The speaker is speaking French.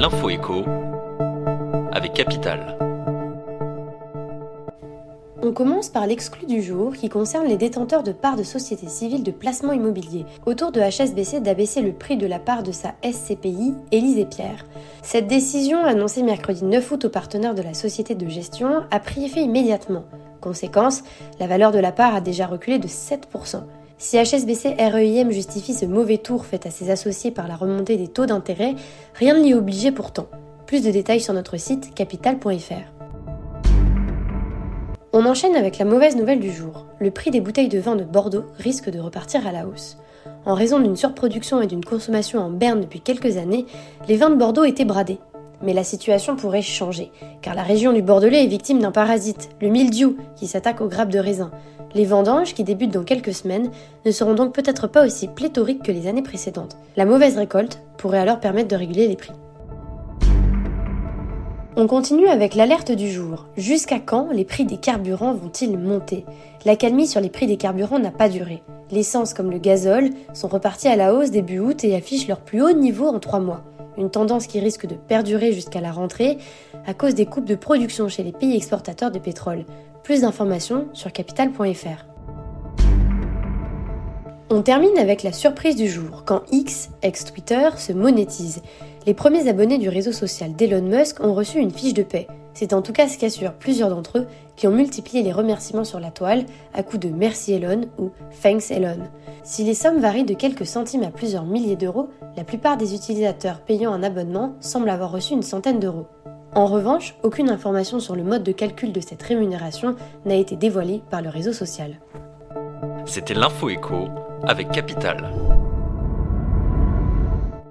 l'info écho avec Capital. On commence par l'exclu du jour qui concerne les détenteurs de parts de sociétés civiles de placement immobilier. Autour de HSBC d'abaisser le prix de la part de sa SCPI, Élise Pierre. Cette décision, annoncée mercredi 9 août aux partenaires de la société de gestion, a pris effet immédiatement. Conséquence, la valeur de la part a déjà reculé de 7%. Si HSBC REIM justifie ce mauvais tour fait à ses associés par la remontée des taux d'intérêt, rien ne l'y obligeait pourtant. Plus de détails sur notre site capital.fr. On enchaîne avec la mauvaise nouvelle du jour. Le prix des bouteilles de vin de Bordeaux risque de repartir à la hausse. En raison d'une surproduction et d'une consommation en berne depuis quelques années, les vins de Bordeaux étaient bradés. Mais la situation pourrait changer, car la région du Bordelais est victime d'un parasite, le mildiou, qui s'attaque aux grappes de raisin. Les vendanges, qui débutent dans quelques semaines, ne seront donc peut-être pas aussi pléthoriques que les années précédentes. La mauvaise récolte pourrait alors permettre de réguler les prix. On continue avec l'alerte du jour. Jusqu'à quand les prix des carburants vont-ils monter? L'accalmie sur les prix des carburants n'a pas duré. L'essence comme le gazole sont repartis à la hausse début août et affichent leur plus haut niveau en trois mois. Une tendance qui risque de perdurer jusqu'à la rentrée à cause des coupes de production chez les pays exportateurs de pétrole. Plus d'informations sur capital.fr. On termine avec la surprise du jour, quand X, ex-Twitter, se monétise. Les premiers abonnés du réseau social d'Elon Musk ont reçu une fiche de paix. C'est en tout cas ce qu'assurent plusieurs d'entre eux qui ont multiplié les remerciements sur la toile à coups de Merci Elon ou Thanks Elon. Si les sommes varient de quelques centimes à plusieurs milliers d'euros, la plupart des utilisateurs payant un abonnement semblent avoir reçu une centaine d'euros. En revanche, aucune information sur le mode de calcul de cette rémunération n'a été dévoilée par le réseau social. C'était l'info écho avec Capital.